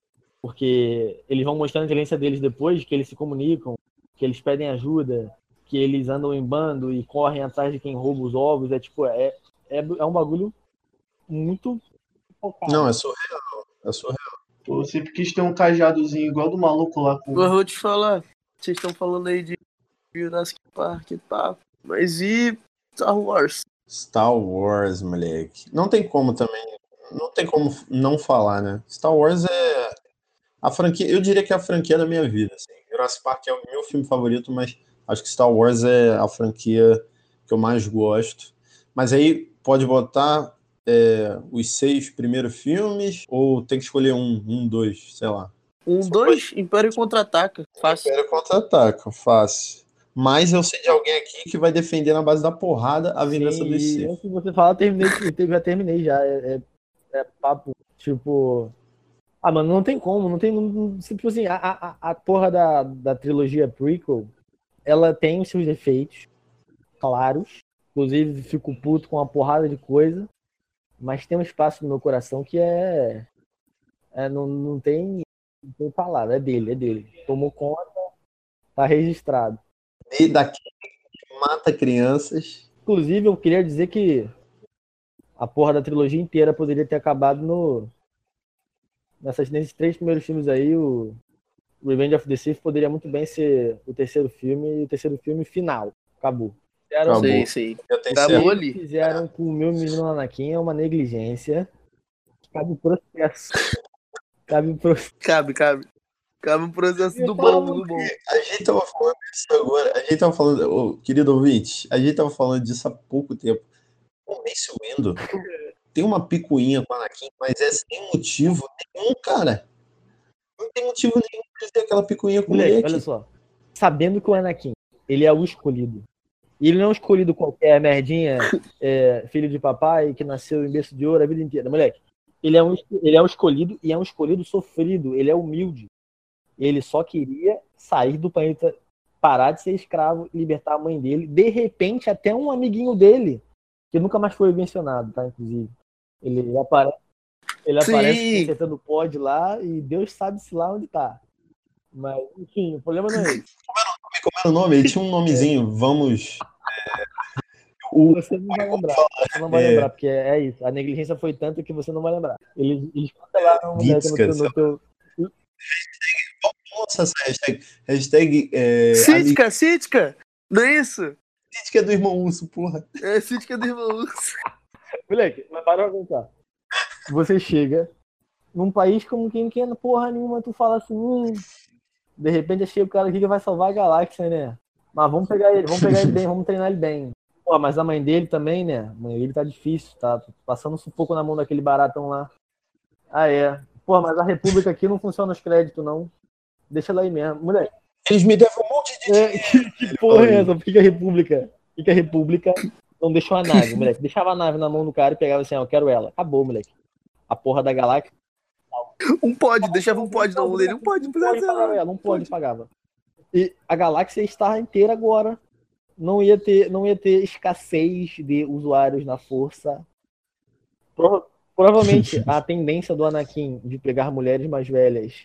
Porque eles vão mostrando a inteligência deles depois, que eles se comunicam, que eles pedem ajuda, que eles andam em bando e correm atrás de quem rouba os ovos. É tipo, é, é, é um bagulho muito focado. Não, é surreal. É surreal. Eu sempre quis ter um cajadozinho igual do maluco lá com. Eu vou te falar. Vocês estão falando aí de Jurassic Park e tal. Mas e Star Wars? Star Wars, moleque. Não tem como também. Não tem como não falar, né? Star Wars é a franquia. Eu diria que é a franquia da minha vida. Assim. Jurassic Park é o meu filme favorito, mas acho que Star Wars é a franquia que eu mais gosto. Mas aí pode botar é, os seis primeiros filmes ou tem que escolher um, um, dois, sei lá. Um, dois, Império Contra-Ataca. Fácil. Império contra-ataca, fácil. Mas eu sei de alguém aqui que vai defender na base da porrada a vingança Sim, dos e Sith. antes de você falar, terminei, eu já terminei já. É, é, é papo, tipo. Ah, mano, não tem como, não tem. Não, tipo assim, a, a, a porra da, da trilogia prequel, ela tem os seus defeitos, claros. Inclusive, fico puto com uma porrada de coisa. Mas tem um espaço no meu coração que é. é não, não tem. Não tem palavra, é dele, é dele. Tomou conta, tá registrado. E daqui que mata crianças. Inclusive, eu queria dizer que a porra da trilogia inteira poderia ter acabado no. Nessas, nesses três primeiros filmes aí, o Revenge of the Sith poderia muito bem ser o terceiro filme e o terceiro filme final. Acabou. Fizeram, Acabou. Eu tenho Acabou certeza. ali. fizeram com o meu menino Anakin é uma negligência. Cabe processo. Cabe processo. Cabe, cabe. Cabe um processo do Eu bom, do bom. A gente tava falando disso agora. A gente tava falando, ô, querido ouvinte, a gente tava falando disso há pouco tempo. O Mace Windu tem uma picuinha com o Anakin, mas é sem motivo nenhum, cara. Não tem motivo nenhum pra ele ter aquela picuinha com o moleque. olha só. Sabendo que o Anakin, ele é o escolhido. E ele não é um escolhido qualquer merdinha, é, filho de papai, que nasceu em berço de ouro a vida inteira. Moleque, ele é, um, ele é um escolhido e é um escolhido sofrido. Ele é humilde. Ele só queria sair do planeta, parar de ser escravo, libertar a mãe dele. De repente, até um amiguinho dele, que nunca mais foi mencionado, tá? Inclusive. Ele aparece, ele Sim. aparece acertando o pod lá e Deus sabe-se lá onde tá. Mas, enfim, o problema não é esse. Como era o nome? Ele tinha um nomezinho. Vamos. é, o, Você não vai lembrar. Você não vai É. lembrar, porque é isso. A negligência foi tanta que você não vai lembrar. Eles, eles cancelaram no, teu- no teu. Nossa, essa hashtag. Hashtag. É, Cítica, Cítica! Não é isso? Crítica do irmão Urso, porra. É Cítica do irmão Urso. Moleque, mas para pra pensar. Você chega num país como quem não quer porra nenhuma, tu fala assim, hum, De repente achei o cara aqui que vai salvar a galáxia, né? Mas vamos pegar ele, vamos pegar ele bem, vamos treinar ele bem. Pô, mas a mãe dele também, né? A mãe dele tá difícil, tá passando um sufoco na mão daquele baratão lá. Ah, é. Pô, mas a República aqui não funciona os créditos, não. Deixa ela aí mesmo. Moleque. Eles me devem um monte de É, que, que porra é essa? Por que que a República? Por que a República não deixou a nave, moleque? Deixava a nave na mão do cara e pegava assim, ó, eu quero ela. Acabou, moleque. A porra da galáxia. Um pode, deixava um pode na mão dele, um pode, não Não precisa pode ela. ela, não pode, pagava. E a galáxia está inteira agora. Não ia ter, não ia ter escassez de usuários na força. Prova- provavelmente a tendência do Anakin de pegar mulheres mais velhas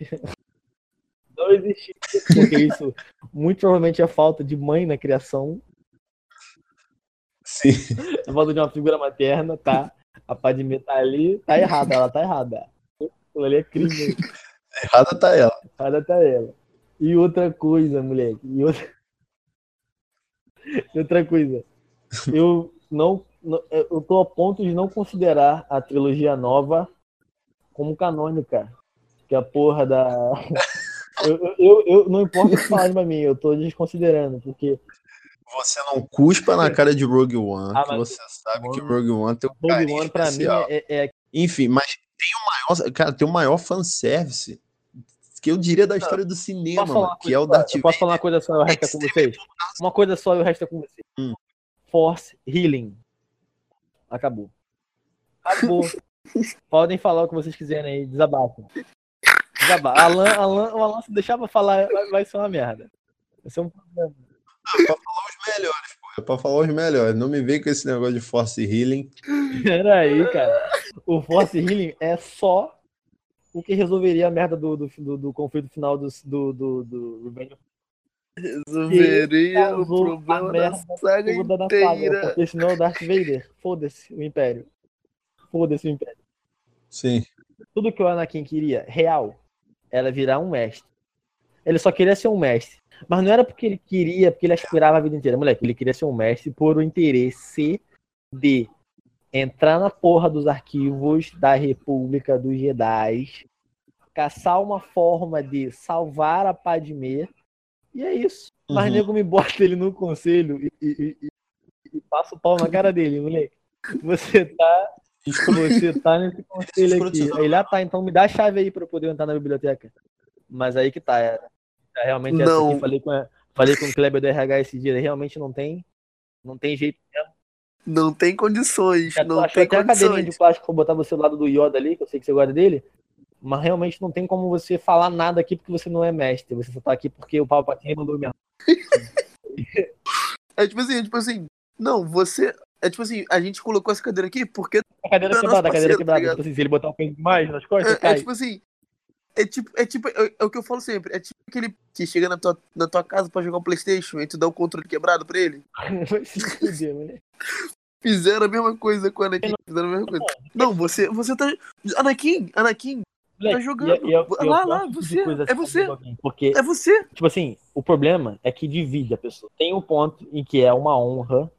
não existia, porque isso muito provavelmente é falta de mãe na criação, Sim. é falta de uma figura materna, tá? A Padmé tá ali, tá errada, ela tá errada. Aquilo ali é crime. Errada tá ela. Para até ela. E outra coisa, moleque. E outra, e outra coisa. Eu não, não- Eu tô a ponto de não considerar a trilogia nova como canônica. Que a porra da. Eu, eu, eu, não importa o que falarem pra mim, eu tô desconsiderando, porque Você não cuspa na cara de Rogue One, Ah, que você sabe que Rogue One tem um Rogue carinho One pra mim especial. é, é, Enfim, mas tem o maior, cara, tem o maior fanservice que eu diria da história do cinema, que é o coisa Darth? Eu posso falar uma coisa só e o resto é com vocês? Uma coisa só e o resto é com vocês. Hum. Force Healing. Acabou. Acabou. Podem falar o que vocês quiserem aí, desabafem. Desabafem. Alan, Alan, o Alan se deixar pra falar, vai, vai ser uma merda. Vai ser um problema. os melhores, pô. É pra falar os melhores. Não me vem com esse negócio de Force Healing. Peraí, cara. O Force Healing é só o que resolveria a merda do, do, do, do conflito final do, do, do, do Revenge of Resolveria o problema da merda saga toda na saga, inteira. porque senão é o Darth Vader. Foda-se o Império. Foda-se o Império. Sim. Tudo que o Anakin queria, real, era virar um mestre. Ele só queria ser um mestre. Mas não era porque ele queria, porque ele aspirava a vida inteira. Moleque, ele queria ser um mestre por o interesse de entrar na porra dos arquivos da República dos Jedi, caçar uma forma de salvar a Padmé, e é isso. Mas Uhum. nego me bota ele no conselho e, e, e- e passa o pau na cara dele, moleque. Você tá, você tá nesse conselho aqui. Aí ele, ah, tá, então me dá a chave aí pra eu poder entrar na biblioteca. Mas aí que tá, é, é realmente essa Não. aqui, falei com, a- falei com o Kleber do RH esse dia, realmente não tem, não tem jeito. Não tem condições, Já não tem até a cadeirinha condições. de plástico pra botar você do lado do Yoda ali, que eu sei que você gosta dele. Mas realmente não tem como você falar nada aqui porque você não é mestre. Você só tá aqui porque o Palpatine mandou mesmo. É tipo assim, é tipo assim, não, você. É tipo assim, a gente colocou essa cadeira aqui porque. A cadeira quebrada, a cadeira tá quebrada. ligado? tipo assim, se ele botar um peso demais nas costas, É, é tipo assim. É tipo, é tipo, é, é o que eu falo sempre. É tipo aquele que chega na tua, na tua casa pra jogar um Playstation e tu dá o controle quebrado pra ele. Vai se fuder, moleque. Fizeram a mesma coisa com o Anakin. Fizeram a mesma coisa. Não, você, você tá. Anakin, Anakin, Moleque, jogando. e é- é- o Lá, lá, tipo você, é assim você. do alguém, Porque, é você. tipo assim, o problema é que divide a pessoa. Tem um ponto em que é uma honra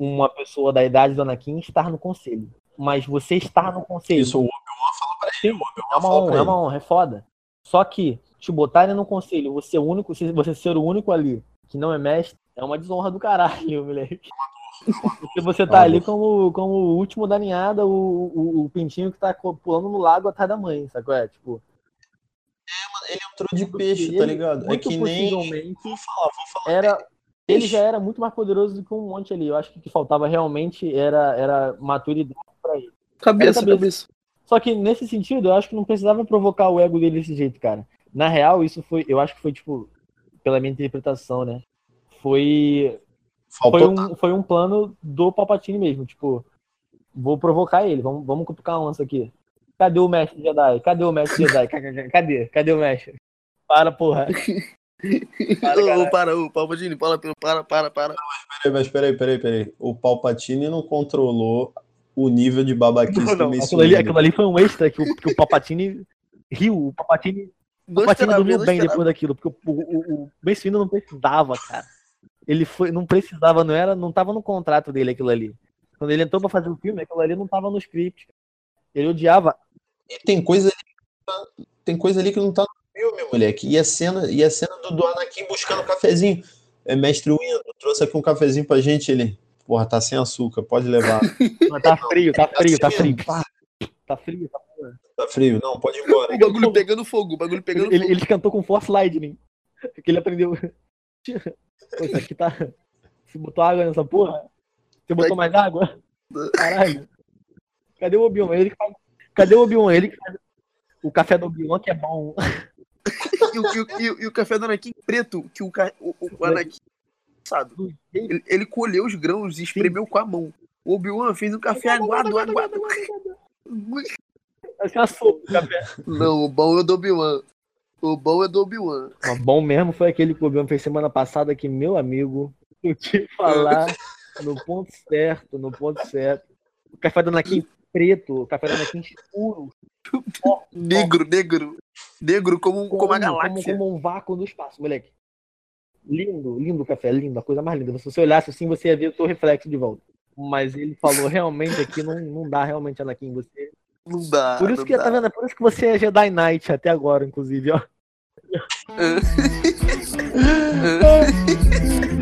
uma pessoa da idade do Anakin estar no conselho. Mas você estar no conselho. Isso o Obi-Wan falou pra ele. É uma honra, é uma honra, é foda. Só que te botarem no conselho, você, é o único, você ser o único ali que não é mestre, é uma desonra do caralho, moleque. Porque você tá Uma ali como, como o último da ninhada, o, o, o pintinho que tá pulando no lago atrás da mãe, sacou? É, tipo, Ele entrou de peixe, tá ligado? É que nem. Vou falar, vou falar. era, ele já era muito mais poderoso do que um monte ali. Eu acho que o que faltava realmente era, era maturidade pra ele. Cabeça, cabeça. cabeça. Só que nesse sentido, eu acho que não precisava provocar o ego dele desse jeito, cara. Na real, isso foi, eu acho que foi tipo, pela minha interpretação, né? Foi, foi Faltou. um, foi um plano do Palpatine mesmo, tipo, vou provocar ele, vamos, vamos cutucar um lance aqui. Cadê o mestre Jedi? Cadê o mestre Jedi? Cadê? Cadê o mestre? Para, porra. Para, para, ô, Palpatine, para, para, para, para. Peraí, mas peraí, peraí, peraí. O Palpatine não controlou o nível de babaquice Não, do não, Mace aquilo, ali, Windu. aquilo ali foi um extra que o, que o Palpatine riu. O Palpatine O Não esperava, dormiu não bem esperava. depois daquilo, porque o, o, o Mace Windu não precisava, cara. Ele foi, não precisava, não era, não tava no contrato dele aquilo ali. Quando ele entrou pra fazer o filme, aquilo ali não tava no script. Ele odiava. E tem coisa ali, que não tá- tem coisa ali que não tá no filme, moleque. E a cena, e a cena do, do Anakin buscando um cafezinho. É, mestre Windu, trouxe aqui um cafezinho pra gente. Ele, porra, tá sem açúcar, pode levar. Mas tá frio, tá frio, tá frio. Pá, Tá frio, tá frio. tá frio. Não, pode ir embora. O bagulho pegando fogo, o bagulho pegando Ele, fogo. ele cantou com Force Lightning. Que ele aprendeu. Pô, isso aqui tá. Você botou água nessa porra? Você botou mais água? Caralho. Cadê o Obi-Wan? Ele que faz... Cadê o Obi-Wan? Ele que faz o café do Obi-Wan que é bom. E, o- e o- e o- o café do Anakin preto, que o, o, o Anakin. Sabe? Ele, ele colheu os grãos e espremeu com a mão. O Obi-Wan fez um café aguado, aguado. Uma sopa o café. Não, o bom é o do Obi-Wan. O bom é do Obi-Wan. Mas bom mesmo foi aquele que o Obi-Wan fez semana passada que, meu amigo, eu te falar no ponto certo, no ponto certo. O café do Anakin preto, o café do Anakin escuro. Negro, negro. Negro como, como, a galáxia. Como, um vácuo no espaço, moleque. Lindo, lindo o café, lindo, a coisa mais linda. Se você olhasse assim, você ia ver o seu reflexo de volta. Mas ele falou realmente aqui, não, não dá realmente, Anakin, você. Não dá. Por isso não que, dá. tá vendo? É por isso que você é Jedi Knight até agora, inclusive, ó. Ah.